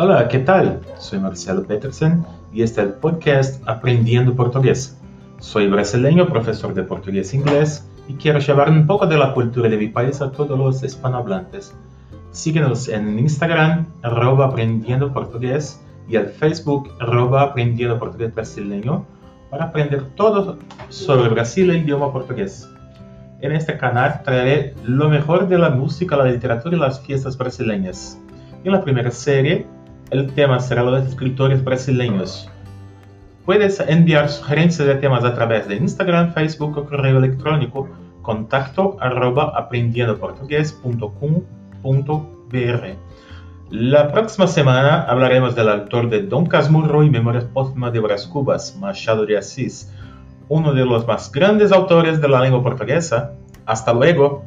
Hola, ¿qué tal? Soy Marcelo Petersen y este es el podcast Aprendiendo Portugués. Soy brasileño, profesor de portugués e inglés y quiero llevar un poco de la cultura de mi país a todos los hispanohablantes. Síguenos en Instagram, arroba aprendiendo portugués y en Facebook, arroba aprendiendo portugués brasileño para aprender todo sobre Brasil y el idioma portugués. En este canal traeré lo mejor de la música, la literatura y las fiestas brasileñas. En la primera serie el tema será los escritores brasileños. Puedes enviar sugerencias de temas a través de Instagram, Facebook o correo electrónico contacto arroba aprendiendoportugués.com.br. La próxima semana hablaremos del autor de Don Casmurro y Memorias Póstumas de Bras Cubas, Machado de Assis, uno de los más grandes autores de la lengua portuguesa. Hasta luego.